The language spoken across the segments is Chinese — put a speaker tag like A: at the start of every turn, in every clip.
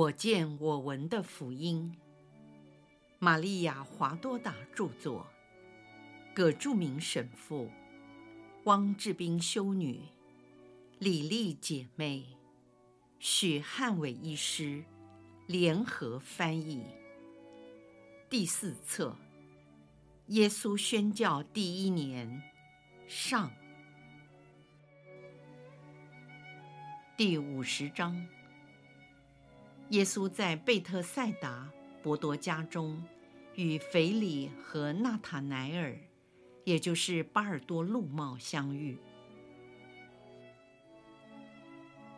A: 我见我闻的福音。玛利亚·华多达著作，葛著名神父，汪志斌修女，李丽姐妹，许汉伟医师联合翻译。第四册，耶稣宣教第一年，上。第五十章，耶稣在贝特赛达。伯多家中，与腓力和纳塔乃尔，也就是巴尔多禄茂相遇。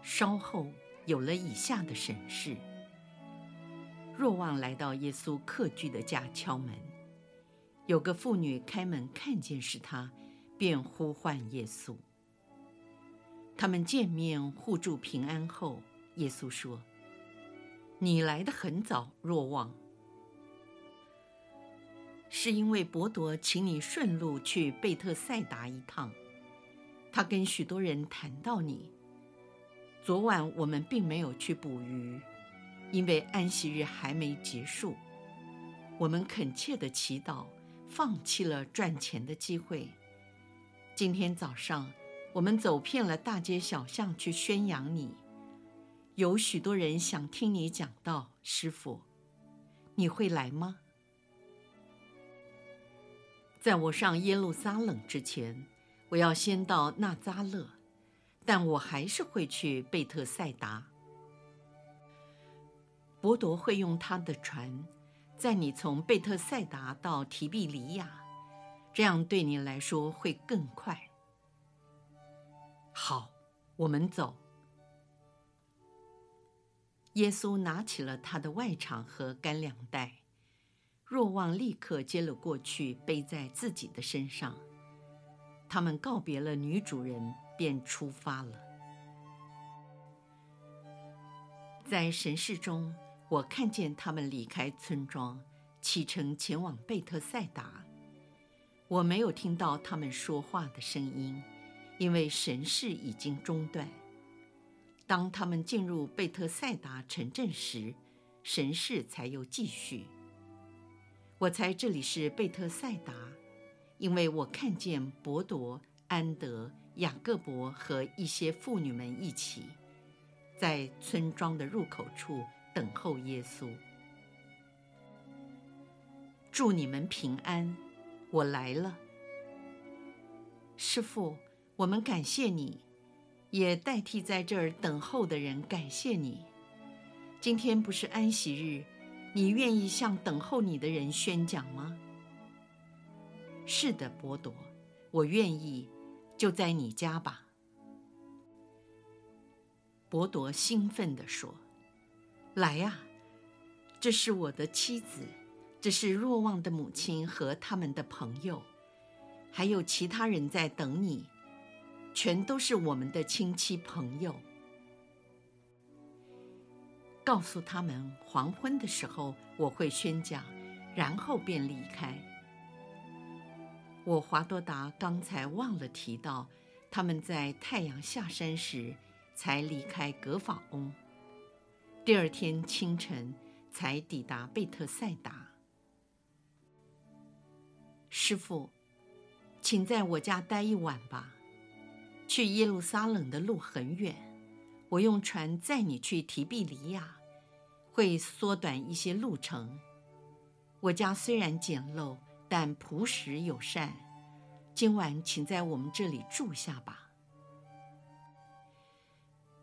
A: 稍后有了以下的审视：若望来到耶稣客居的家敲门，有个妇女开门看见是他，便呼唤耶稣。他们见面互助平安后，耶稣说。你来得很早，若望，是因为伯多请你顺路去贝特赛达一趟。他跟许多人谈到你。昨晚我们并没有去捕鱼，因为安息日还没结束。我们恳切地祈祷，放弃了赚钱的机会。今天早上，我们走遍了大街小巷去宣扬你。有许多人想听你讲道，师傅，你会来吗？在我上耶路撒冷之前，我要先到纳扎勒，但我还是会去贝特赛达。伯多会用他的船载你从贝特赛达到提庇黎雅，这样对你来说会更快。好，我们走。耶稣拿起了他的外裳和干粮袋，若望立刻接了过去，背在自己的身上。他们告别了女主人，便出发了。在神视中，我看见他们离开村庄，启程前往贝特赛达。我没有听到他们说话的声音，因为神视已经中断。当他们进入贝特赛达城镇时，神事才又继续。我猜这里是贝特赛达，因为我看见伯多、安德、雅各伯和一些妇女们一起，在村庄的入口处等候耶稣。祝你们平安，我来了，师傅，我们感谢你。也代替在这儿等候的人感谢你。今天不是安息日，你愿意向等候你的人宣讲吗？是的，伯多，我愿意，就在你家吧。伯多兴奋地说：“来呀，这是我的妻子，这是若望的母亲和他们的朋友，还有其他人在等你。”全都是我们的亲戚朋友。告诉他们，黄昏的时候我会宣讲，然后便离开。我华多达刚才忘了提到，他们在太阳下山时才离开格法翁，第二天清晨才抵达贝特赛达。师傅，请在我家待一晚吧。去耶路撒冷的路很远，我用船载你去提庇利亚，会缩短一些路程。我家虽然简陋，但朴实友善。今晚请在我们这里住下吧。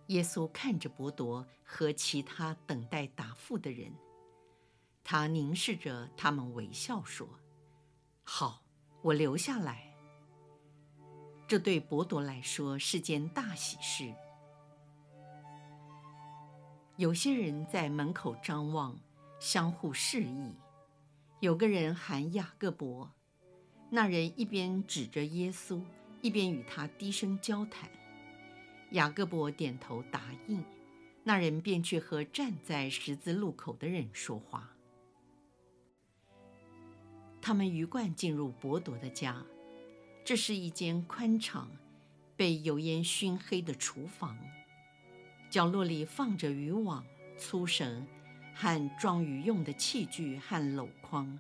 A: 耶稣看着伯多和其他等待答复的人，他凝视着他们，微笑说：“好，我留下来。”这对伯多来说是件大喜事。有些人在门口张望，相互示意。有个人喊雅各伯，那人一边指着耶稣，一边与他低声交谈。雅各伯点头答应，那人便去和站在十字路口的人说话。他们鱼贯进入伯多的家。这是一间宽敞、被油烟熏黑的厨房，角落里放着渔网、粗绳和装鱼用的器具和篓筐。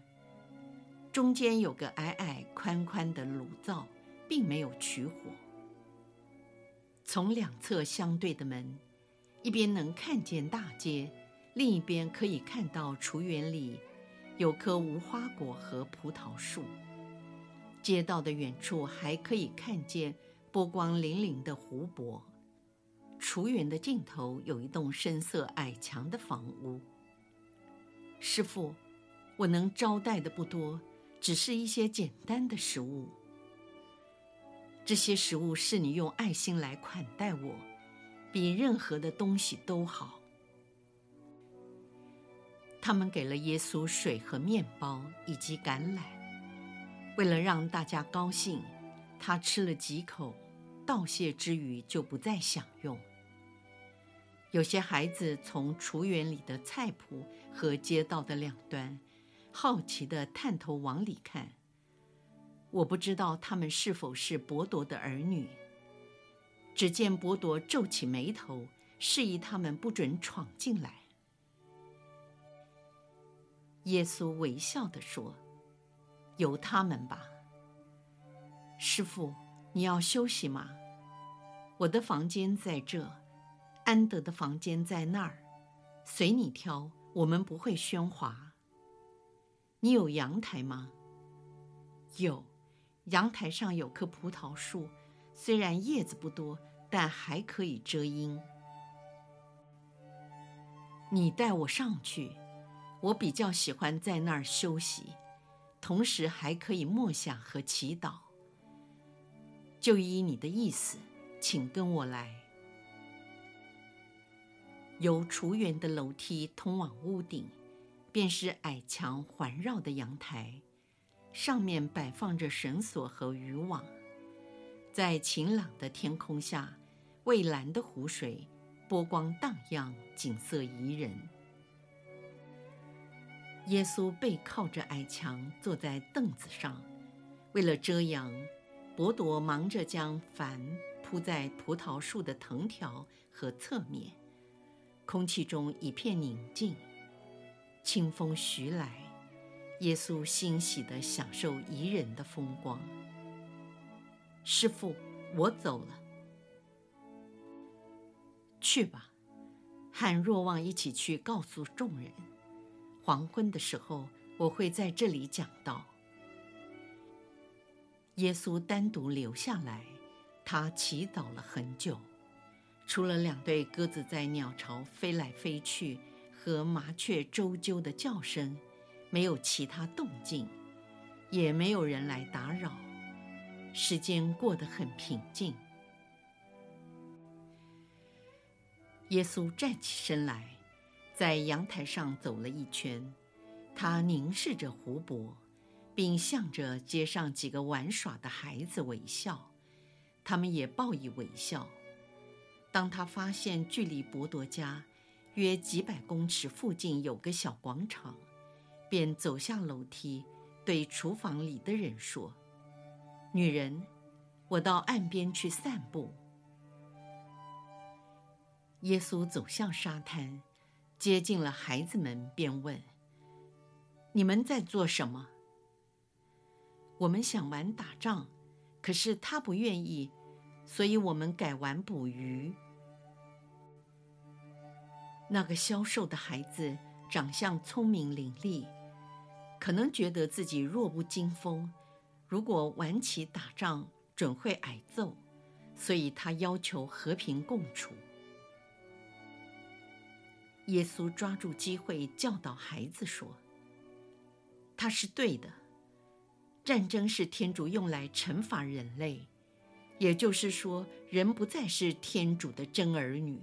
A: 中间有个矮矮宽宽的炉灶，并没有取火。从两侧相对的门，一边能看见大街，另一边可以看到厨园里有棵无花果和葡萄树。街道的远处还可以看见波光粼粼的湖泊。厨园的尽头有一栋深色矮墙的房屋。师傅，我能招待的不多。只是一些简单的食物，这些食物是你用爱心来款待我，比任何的东西都好。他们给了耶稣水和面包以及橄榄，为了让大家高兴，他吃了几口，道谢之余就不再享用。有些孩子从厨园里的菜谱和街道的两端。好奇地探头往里看，我不知道他们是否是伯多的儿女。只见伯多皱起眉头，示意他们不准闯进来。耶稣微笑地说：“由他们吧。”师父，你要休息吗？我的房间在这，安德的房间在那儿，随你挑，我们不会喧哗。你有阳台吗？有，阳台上有棵葡萄树，虽然叶子不多，但还可以遮阴。你带我上去，我比较喜欢在那儿休息，同时还可以默想和祈祷。就依你的意思，请跟我来。由厨园的楼梯通往屋顶。便是矮墙环绕的阳台，上面摆放着绳索和渔网，在晴朗的天空下，蔚蓝的湖水波光荡漾，景色宜人。耶稣背靠着矮墙，坐在凳子上，为了遮阳，伯多忙着将帆铺在葡萄树的藤条和侧面，空气中一片宁静。清风徐来，耶稣欣喜地享受宜人的风光。师傅，我走了，去吧，和若望一起去告诉众人。黄昏的时候，我会在这里讲到。耶稣单独留下来，他祈祷了很久，除了两对鸽子在鸟巢飞来飞去。和麻雀啁啾的叫声，没有其他动静，也没有人来打扰。时间过得很平静。耶稣站起身来，在阳台上走了一圈，他凝视着湖泊，并向着街上几个玩耍的孩子微笑，他们也报以微笑。当他发现距离伯多家，约几百公尺附近有个小广场，便走下楼梯，对厨房里的人说：“女人，我到岸边去散步。”耶稣走向沙滩，接近了孩子们，便问：“你们在做什么？”我们想玩打仗，可是他不愿意，所以我们改玩捕鱼。那个消瘦的孩子长相聪明伶俐，可能觉得自己弱不禁风，如果玩起打仗准会挨揍，所以他要求和平共处。耶稣抓住机会教导孩子说：“他是对的，战争是天主用来惩罚人类，也就是说，人不再是天主的真儿女。”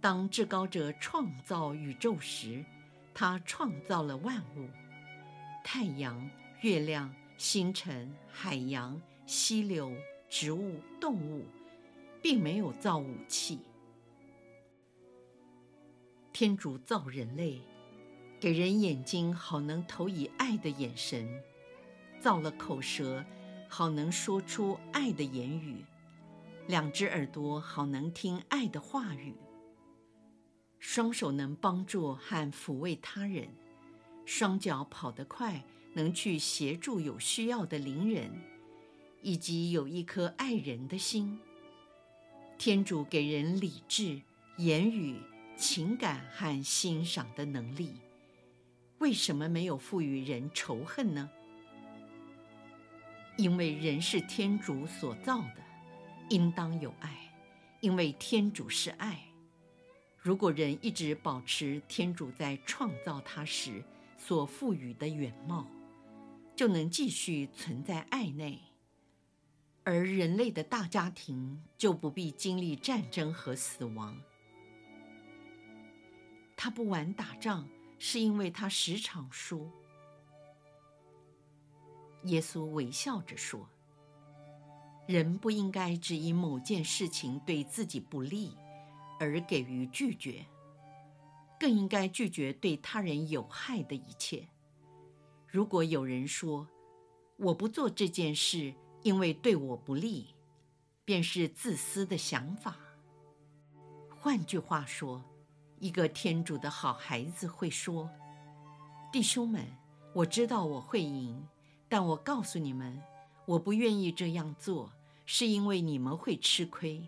A: 当至高者创造宇宙时，他创造了万物：太阳、月亮、星辰、海洋、溪流、植物、动物，并没有造武器。天主造人类，给人眼睛好能投以爱的眼神；造了口舌，好能说出爱的言语；两只耳朵好能听爱的话语。双手能帮助和抚慰他人，双脚跑得快，能去协助有需要的邻人，以及有一颗爱人的心。天主给人理智、言语、情感和欣赏的能力，为什么没有赋予人仇恨呢？因为人是天主所造的，应当有爱，因为天主是爱。如果人一直保持天主在创造他时所赋予的原貌，就能继续存在爱内，而人类的大家庭就不必经历战争和死亡。他不玩打仗，是因为他时常输。耶稣微笑着说：“人不应该只因某件事情对自己不利而给予拒绝，更应该拒绝对他人有害的一切。如果有人说我不做这件事，因为对我不利，便是自私的想法。换句话说，一个天主的好孩子会说：‘弟兄们，我知道我会赢。’”但我告诉你们，我不愿意这样做，是因为你们会吃亏。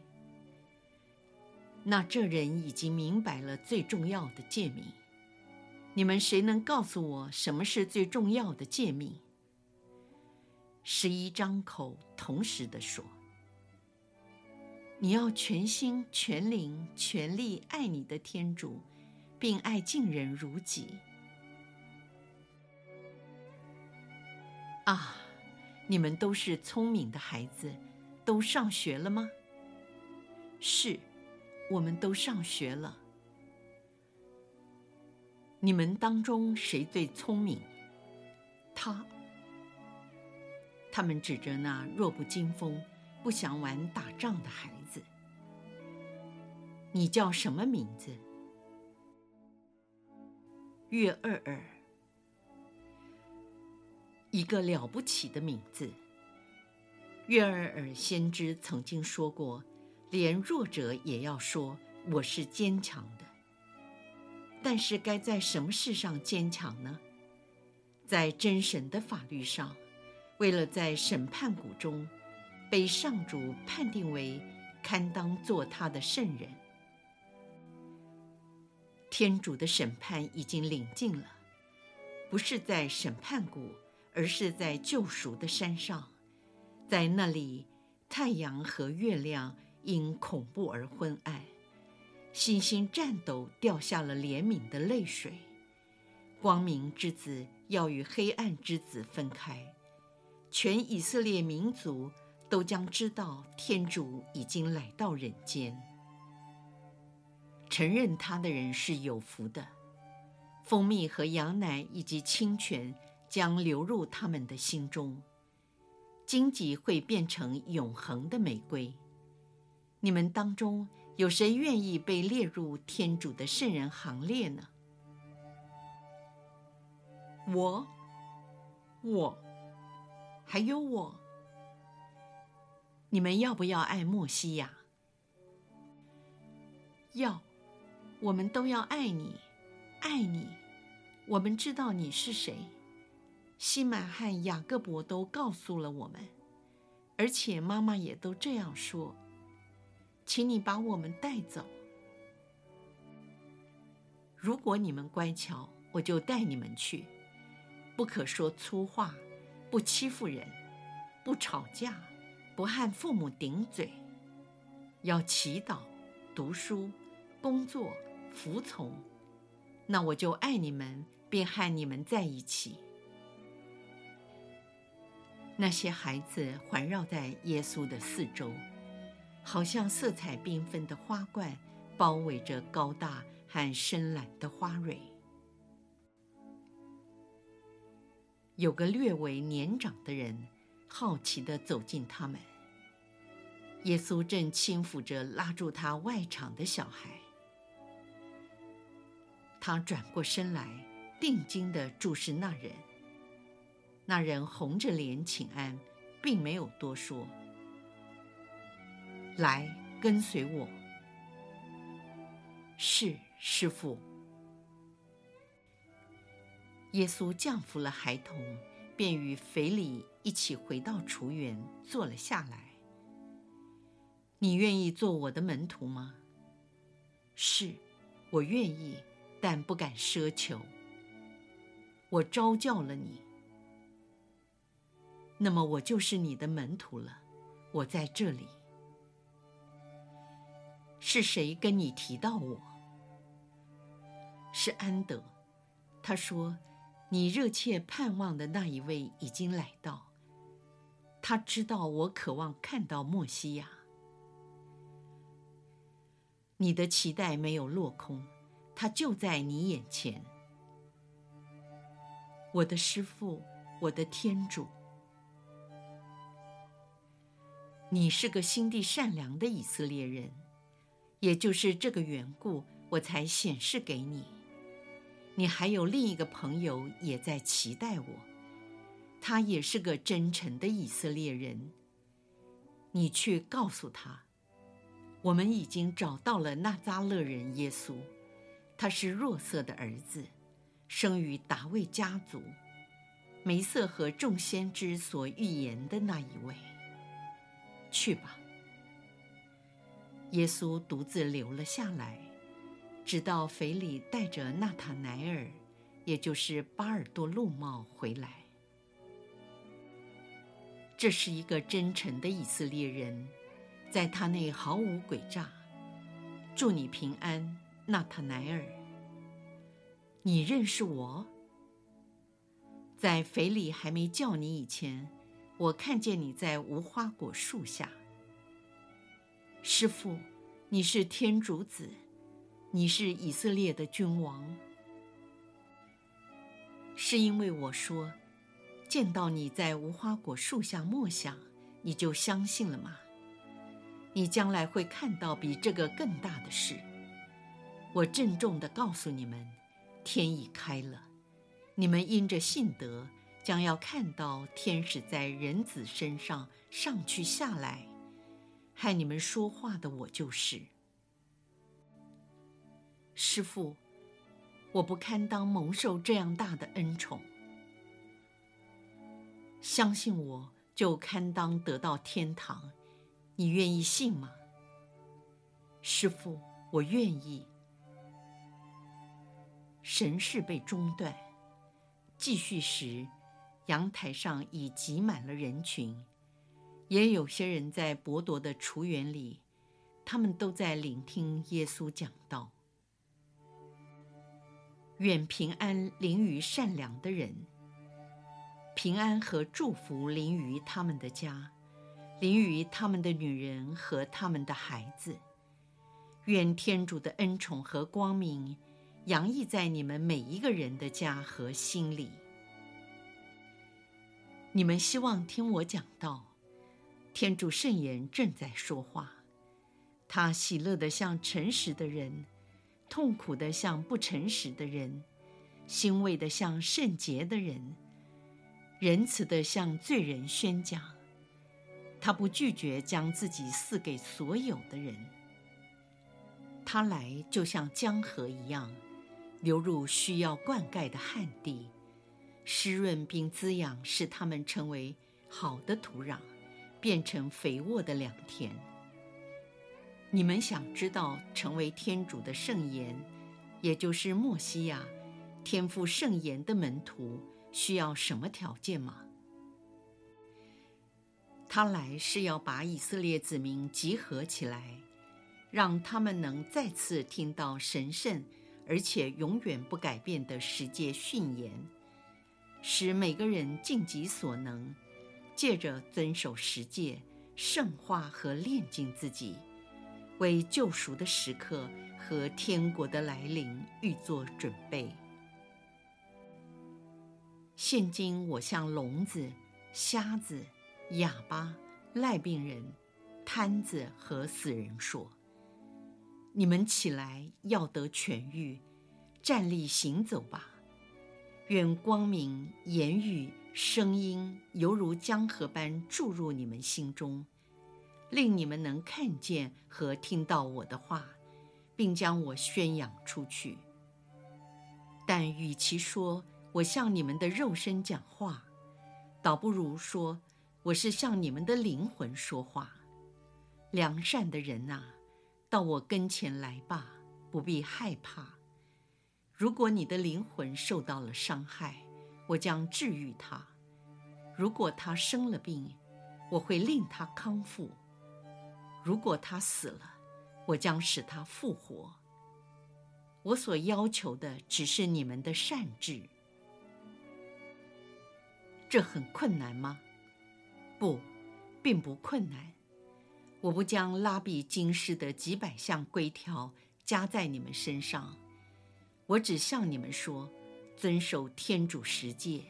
A: 那这人已经明白了最重要的诫命。你们谁能告诉我什么是最重要的诫命？十一张口同时地说：“你要全心、全灵、全力爱你的天主，并爱近人如己。”啊，你们都是聪明的孩子，都上学了吗？是，我们都上学了。你们当中谁最聪明？他。他们指着那弱不禁风、不想玩打仗的孩子。你叫什么名字？岳二尔。一个了不起的名字。月尔尔先知曾经说过：“连弱者也要说我是坚强的。”但是该在什么事上坚强呢？在真神的法律上，为了在审判谷中被上主判定为堪当做他的圣人。天主的审判已经临近了，不是在审判谷。而是在救赎的山上，在那里，太阳和月亮因恐怖而昏暗，星星颤抖，掉下了怜悯的泪水。光明之子要与黑暗之子分开，全以色列民族都将知道天主已经来到人间。承认他的人是有福的，蜂蜜和羊奶以及清泉。将流入他们的心中，荆棘会变成永恒的玫瑰。你们当中有谁愿意被列入天主的圣人行列呢？我，我，还有我。你们要不要爱莫西亚？要，我们都要爱你，爱你。我们知道你是谁。西满和雅各伯都告诉了我们，而且妈妈也都这样说。请你把我们带走。如果你们乖巧，我就带你们去。不可说粗话，不欺负人，不吵架，不和父母顶嘴，要祈祷、读书、工作、服从。那我就爱你们，并和你们在一起。那些孩子环绕在耶稣的四周，好像色彩缤纷的花冠，包围着高大和深蓝的花蕊。有个略为年长的人，好奇地走近他们。耶稣正轻抚着拉住他外场的小孩。他转过身来，定睛地注视那人。那人红着脸请安，并没有多说。来，跟随我。是师父。”耶稣降服了孩童，便与腓利一起回到厨园，坐了下来。“你愿意做我的门徒吗？”“是，我愿意，但不敢奢求。”“我招教了你，那么我就是你的门徒了。我在这里。”“是谁跟你提到我？”“是安德。”他说。你热切盼望的那一位已经来到，他知道我渴望看到默西亚。你的期待没有落空，他就在你眼前。我的师父，我的天主，你是个心地善良的以色列人，也就是这个缘故，我才显示给你。你还有另一个朋友也在期待我，他也是个真诚的以色列人。你去告诉他，我们已经找到了纳扎勒人耶稣，他是若瑟的儿子，生于达味家族，梅瑟和众先知所预言的那一位。去吧。耶稣独自留了下来。直到腓利带着纳塔乃尔，也就是巴尔多禄茂回来。这是一个真诚的以色列人，在他内毫无诡诈。祝你平安，纳塔乃尔。你认识我？在腓利还没叫你以前，我看见你在无花果树下。师傅，你是天主子。你是以色列的君王，是因为我说，见到你在无花果树下默想，你就相信了吗？你将来会看到比这个更大的事。我郑重地告诉你们，天已开了，你们因着信德，将要看到天使在人子身上上去下来，害你们说话的我就是。师父，我不堪当蒙受这样大的恩宠，相信我就堪当得到天堂，你愿意信吗？师父，我愿意。神事被中断，继续时，阳台上已挤满了人群，也有些人在伯铎的厨园里，他们都在聆听耶稣讲道。愿平安临于善良的人，平安和祝福临于他们的家，临于他们的女人和他们的孩子。愿天主的恩宠和光明洋溢在你们每一个人的家和心里。你们希望听我讲道，天主圣言正在说话，他喜乐得像诚实的人。痛苦的像不诚实的人，欣慰的像圣洁的人，仁慈的向罪人宣讲。他不拒绝将自己赐给所有的人。他来就像江河一样，流入需要灌溉的旱地，湿润并滋养，使他们成为好的土壤，变成肥沃的良田。你们想知道成为天主的圣言，也就是默西亚，天赋圣言的门徒需要什么条件吗？他来是要把以色列子民集合起来，让他们能再次听到神圣而且永远不改变的十诫训言，使每个人尽己所能，借着遵守十诫，圣化和炼净自己。为救赎的时刻和天国的来临预做准备。现今我向聋子、瞎子、哑巴、癞病人、瘫子和死人说：“你们起来，要得痊愈，站立行走吧。愿光明、言语、声音犹如江河般注入你们心中。”令你们能看见和听到我的话，并将我宣扬出去。但与其说我向你们的肉身讲话，倒不如说我是向你们的灵魂说话。良善的人呐，到我跟前来吧，不必害怕。如果你的灵魂受到了伤害，我将治愈它；如果他生了病，我会令他康复；如果他死了，我将使他复活。我所要求的只是你们的善治。这很困难吗？不，并不困难。我不将拉比经师的几百项规条加在你们身上。我只向你们说，遵守天主十诫，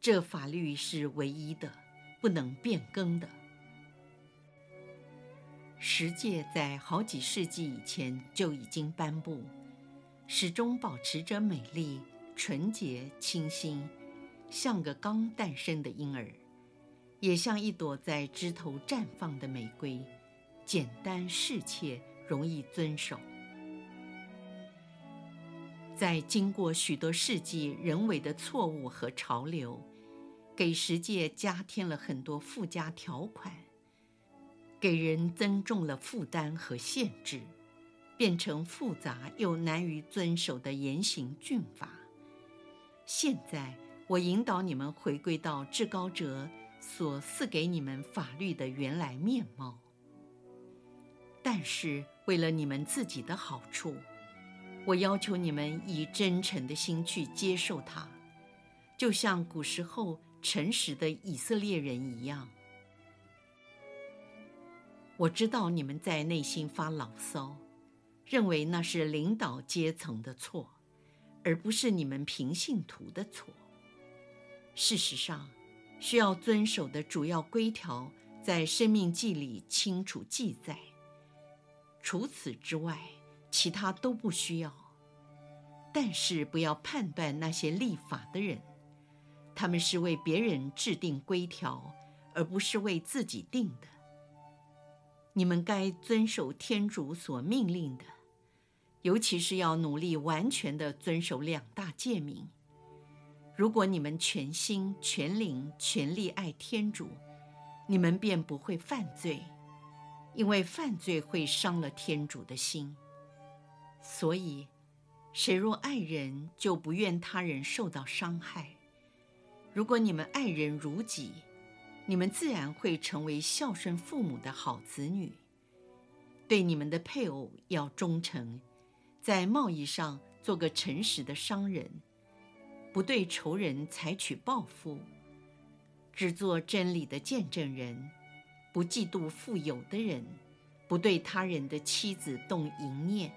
A: 这法律是唯一的，不能变更的。十诫在好几世纪以前就已经颁布，始终保持着美丽、纯洁、清新，像个刚诞生的婴儿，也像一朵在枝头绽放的玫瑰，简单适切，容易遵守。在经过许多世纪人为的错误和潮流，给世界加添了很多附加条款，给人增重了负担和限制，变成复杂又难于遵守的严刑峻法。现在，我引导你们回归到至高者所赐给你们法律的原来面貌，但是为了你们自己的好处。我要求你们以真诚的心去接受它，就像古时候诚实的以色列人一样。我知道你们在内心发牢骚，认为那是领导阶层的错，而不是你们平信徒的错。事实上，需要遵守的主要规条在《生命记》里清楚记载。除此之外，其他都不需要，但是不要判断那些立法的人，他们是为别人制定规条，而不是为自己定的。你们该遵守天主所命令的，尤其是要努力完全的遵守两大诫命。如果你们全心、全灵、全力爱天主，你们便不会犯罪，因为犯罪会伤了天主的心。所以，谁若爱人，就不愿他人受到伤害。如果你们爱人如己，你们自然会成为孝顺父母的好子女。对你们的配偶要忠诚，在贸易上做个诚实的商人，不对仇人采取报复，只做真理的见证人，不嫉妒富有的人，不对他人的妻子动淫念。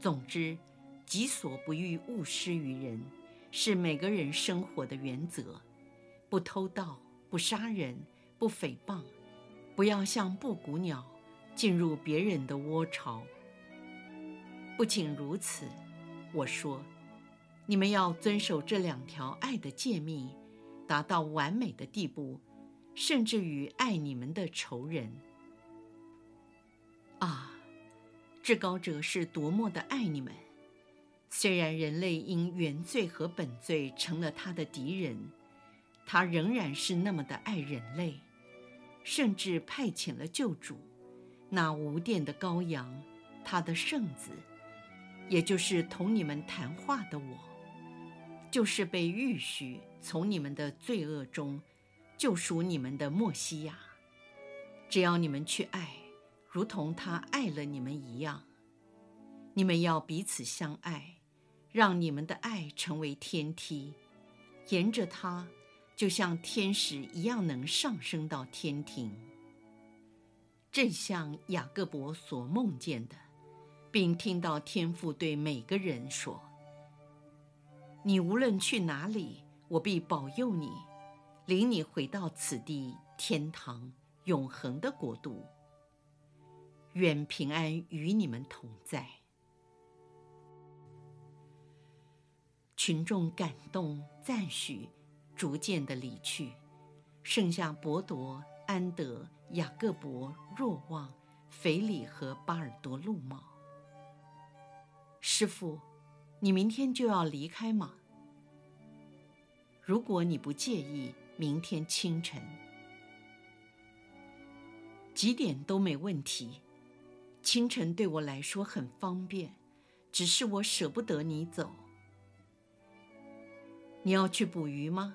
A: 总之，己所不欲，勿施于人，是每个人生活的原则。不偷盗，不杀人，不诽谤，不要像布谷鸟进入别人的窝巢。不仅如此，我说，你们要遵守这两条爱的诫命，达到完美的地步，甚至于爱你们的仇人。啊！至高者是多么的爱你们！虽然人类因原罪和本罪成了他的敌人，他仍然是那么的爱人类，甚至派遣了救主，那无殿的羔羊，他的圣子，也就是同你们谈话的我，就是被预许从你们的罪恶中救赎你们的默西亚。只要你们去爱。如同他爱了你们一样，你们要彼此相爱，让你们的爱成为天梯，沿着它，就像天使一样能上升到天庭。正像雅各伯所梦见的，并听到天父对每个人说：“你无论去哪里，我必保佑你，领你回到此地天堂永恒的国度。”愿平安与你们同在。群众感动赞许，逐渐的离去，剩下伯铎、安德、雅各伯、若望、腓利和巴尔多禄茂？师傅，你明天就要离开吗？如果你不介意，明天清晨几点都没问题。清晨对我来说很方便，只是我舍不得你走。你要去捕鱼吗？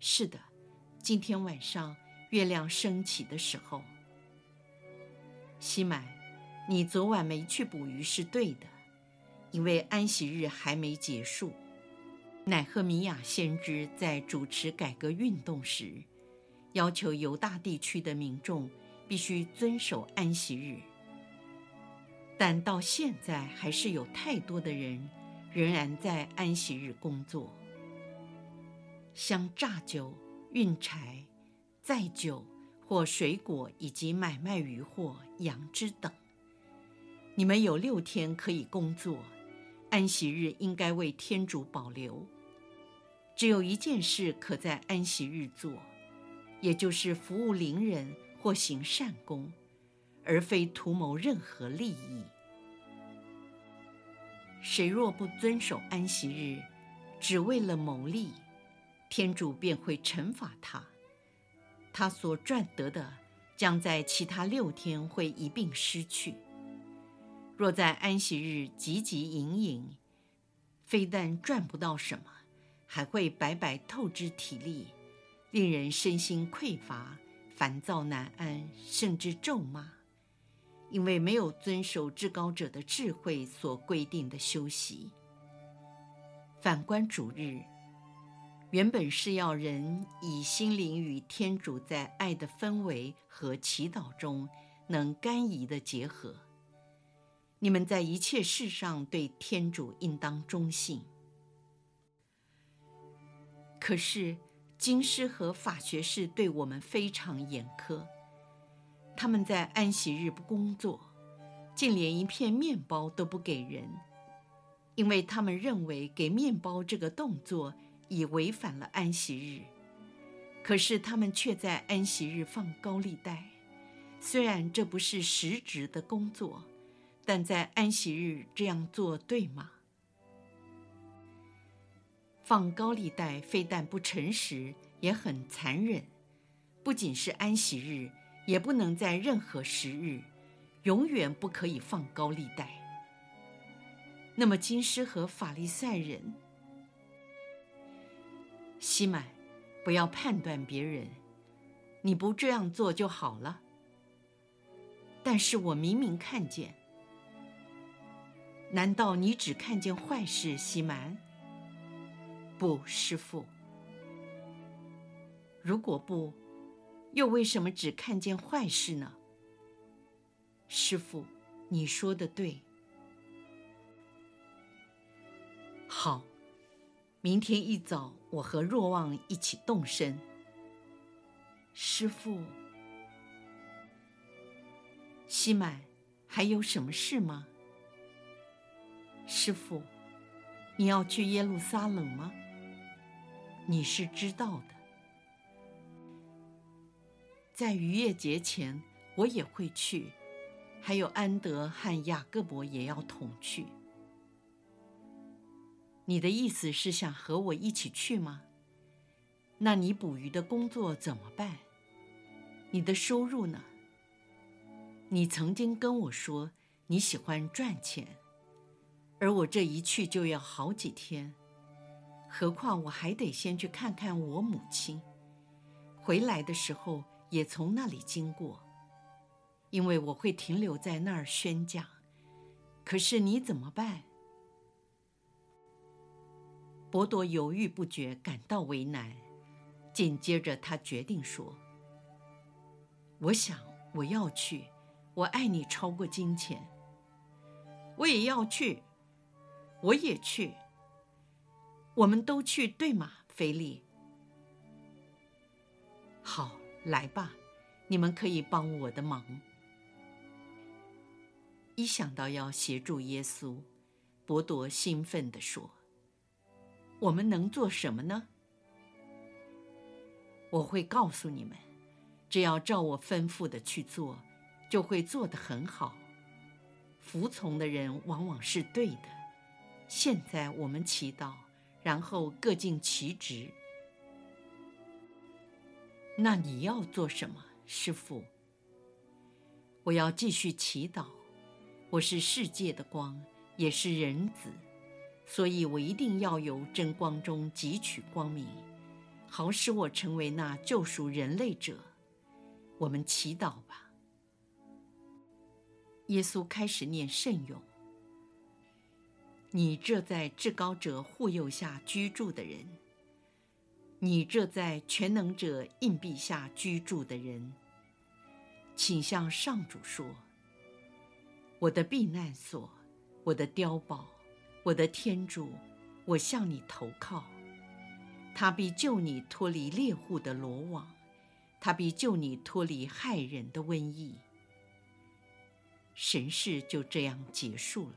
A: 是的，今天晚上月亮升起的时候。西满，你昨晚没去捕鱼是对的，因为安息日还没结束。乃赫米亚先知在主持改革运动时，要求犹大地区的民众必须遵守安息日。但到现在，还是有太多的人仍然在安息日工作，像榨酒、运柴、载酒或水果，以及买卖鱼货、羊脂等。你们有六天可以工作，安息日应该为天主保留。只有一件事可在安息日做，也就是服务邻人或行善功，而非图谋任何利益。谁若不遵守安息日，只为了牟利，天主便会惩罚他。他所赚得的，将在其他六天会一并失去。若在安息日汲汲营营，非但赚不到什么，还会白白透支体力，令人身心匮乏、烦躁难安，甚至咒骂。因为没有遵守至高者的智慧所规定的休息。反观主日，原本是要人以心灵与天主在爱的氛围和祈祷中能甘飴的结合。你们在一切事上对天主应当忠信。可是经师和法学士对我们非常严苛。他们在安息日不工作，竟连一片面包都不给人，因为他们认为给面包这个动作已违反了安息日。可是他们却在安息日放高利贷，虽然这不是实质的工作，但在安息日这样做对吗？放高利贷非但不诚实，也很残忍，不仅是安息日。也不能在任何时日，永远不可以放高利贷。那么，金师和法利赛人，西满，不要判断别人，你不这样做就好了。但是我明明看见，难道你只看见坏事，西满？不，师父。如果不。又为什么只看见坏事呢？师父，你说的对。好，明天一早我和若望一起动身。师父，西满，还有什么事吗？师父，你要去耶路撒冷吗？你是知道的。在逾越节前，我也会去，还有安德和雅各伯也要同去。你的意思是想和我一起去吗？那你捕鱼的工作怎么办？你的收入呢？你曾经跟我说你喜欢赚钱，而我这一去就要好几天，何况我还得先去看看我母亲，回来的时候。也从那里经过，因为我会停留在那儿宣讲。可是你怎么办？博多犹豫不决，感到为难。紧接着，他决定说：“我想我要去，我爱你超过金钱。我也要去，我也去，我们都去，对吗，菲利？好。”来吧，你们可以帮我的忙。一想到要协助耶稣，伯多兴奋地说：“我们能做什么呢？”我会告诉你们，只要照我吩咐的去做，就会做得很好。服从的人往往是对的。现在我们祈祷，然后各尽其职。那你要做什么，师父？我要继续祈祷。我是世界的光，也是人子，所以我一定要由真光中汲取光明，好使我成为那救赎人类者。我们祈祷吧。耶稣开始念圣咏：“你这在至高者护佑下居住的人，你这在全能者荫庇下居住的人，请向上主说。”我的避难所，我的碉堡，我的天主，我向你投靠。他必救你脱离猎户的罗网，他必救你脱离害人的瘟疫。神事就这样结束了。